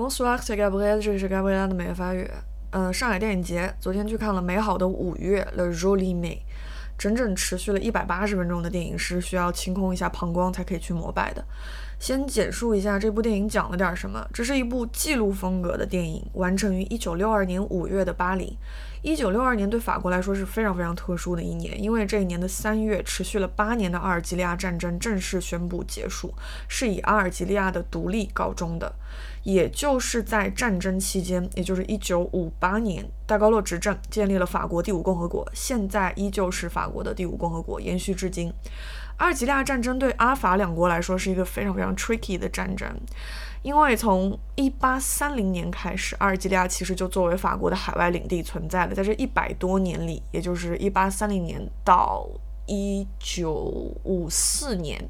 Bonsoir, c'est Gabriel，这里是 Gabriel 的每日法语。嗯，上海电影节，昨天去看了《美好的五月》The Joli Mai，整整持续了一百八十分钟的电影是需要清空一下膀胱才可以去膜拜的。先简述一下这部电影讲了点什么。这是一部记录风格的电影，完成于一九六二年五月的巴黎。一九六二年对法国来说是非常非常特殊的一年，因为这一年的三月，持续了八年的阿尔及利亚战争正式宣布结束，是以阿尔及利亚的独立告终的。也就是在战争期间，也就是一九五八年，戴高乐执政，建立了法国第五共和国，现在依旧是法国的第五共和国，延续至今。阿尔及利亚战争对阿法两国来说是一个非常非常 tricky 的战争，因为从一八三零年开始，阿尔及利亚其实就作为法国的海外领地存在了。在这一百多年里，也就是一八三零年到一九五四年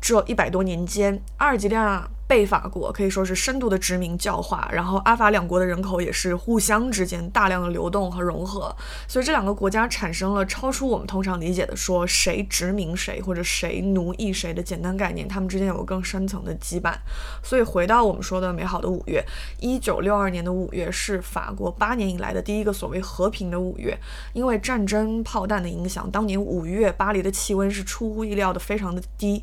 这一百多年间，阿尔及利亚。被法国可以说是深度的殖民教化，然后阿法两国的人口也是互相之间大量的流动和融合，所以这两个国家产生了超出我们通常理解的说谁殖民谁或者谁奴役谁的简单概念，他们之间有个更深层的羁绊。所以回到我们说的美好的五月，一九六二年的五月是法国八年以来的第一个所谓和平的五月，因为战争炮弹的影响，当年五月巴黎的气温是出乎意料的非常的低。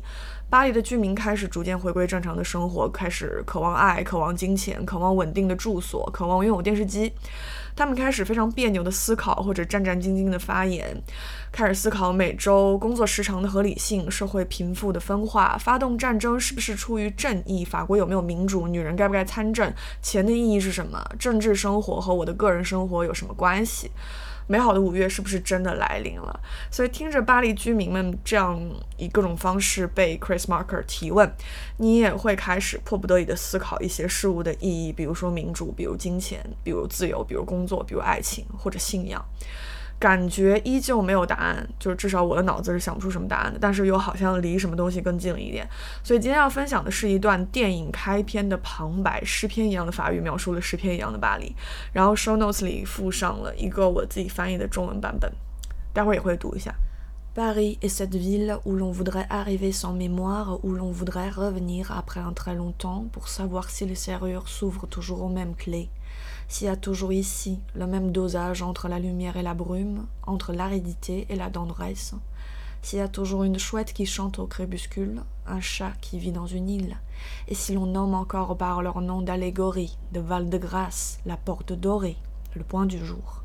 巴黎的居民开始逐渐回归正常的生活，我开始渴望爱，渴望金钱，渴望稳定的住所，渴望拥有电视机。他们开始非常别扭的思考，或者战战兢兢的发言，开始思考每周工作时长的合理性，社会贫富的分化，发动战争是不是出于正义？法国有没有民主？女人该不该参政？钱的意义是什么？政治生活和我的个人生活有什么关系？美好的五月是不是真的来临了？所以听着巴黎居民们这样以各种方式被 Chris Marker 提问，你也会开始迫不得已的思考一些事物的意义，比如说民主，比如金钱，比如自由，比如工作，比如爱情或者信仰。感觉依旧没有答案，就是至少我的脑子是想不出什么答案的。但是又好像离什么东西更近了一点。所以今天要分享的是一段电影开篇的旁白，诗篇一样的法语描述了诗篇一样的巴黎。然后 show notes 里附上了一个我自己翻译的中文版本，待会儿也会读一下。Paris est cette ville où l'on voudrait arriver sans mémoire, où l'on voudrait revenir après un très longtemps pour savoir si les serrures s'ouvrent toujours aux mêmes clés. S'il y a toujours ici le même dosage entre la lumière et la brume, entre l'aridité et la tendresse, s'il y a toujours une chouette qui chante au crépuscule, un chat qui vit dans une île, et si l'on nomme encore par leur nom d'allégorie, de Val-de-Grâce, la porte dorée, le point du jour.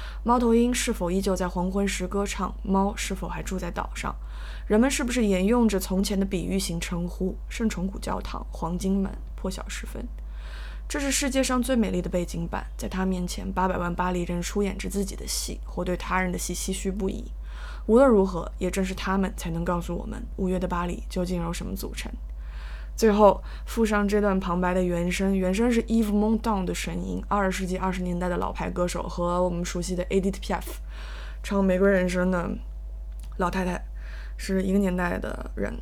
猫头鹰是否依旧在黄昏时歌唱，猫是否还住在岛上，人们是不是沿用着从前的比喻型称呼，圣宠古教堂、黄金门、破晓时分，这是世界上最美丽的背景板，在他面前，八百万巴黎人出演着自己的戏，或对他人的戏唏嘘不已。无论如何，也正是他们才能告诉我们五月的巴黎究竟由什么组成。最后附上这段旁白的原声，原声是 Eve Montan 的声音，二十世纪二十年代的老牌歌手，和我们熟悉的 Edith Piaf 唱《玫瑰人生》的老太太是一个年代的人，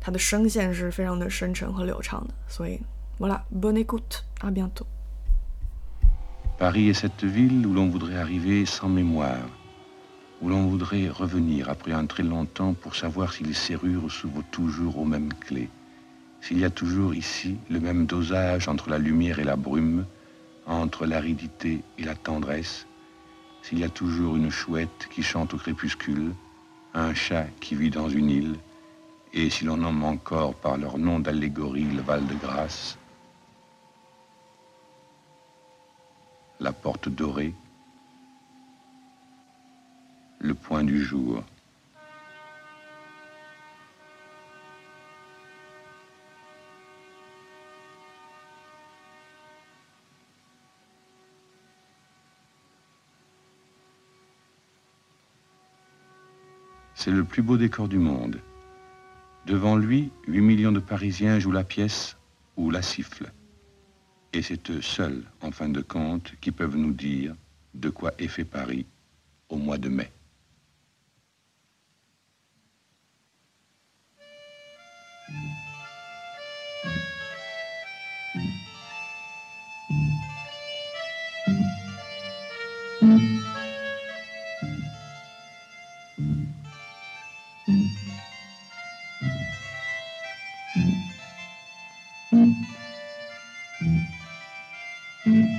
她的声线是非常的深沉和流畅的。所以，Voilà，bonne écoute，à bientôt。Paris est cette ville où l'on voudrait arriver sans mémoire. où l'on voudrait revenir après un très longtemps pour savoir si les serrures s'ouvrent toujours aux mêmes clés, s'il y a toujours ici le même dosage entre la lumière et la brume, entre l'aridité et la tendresse, s'il y a toujours une chouette qui chante au crépuscule, un chat qui vit dans une île, et si l'on nomme encore par leur nom d'allégorie le Val-de-Grâce, la porte dorée, le point du jour. C'est le plus beau décor du monde. Devant lui, 8 millions de Parisiens jouent la pièce ou la siffle. Et c'est eux seuls, en fin de compte, qui peuvent nous dire de quoi est fait Paris au mois de mai. Mm-hmm.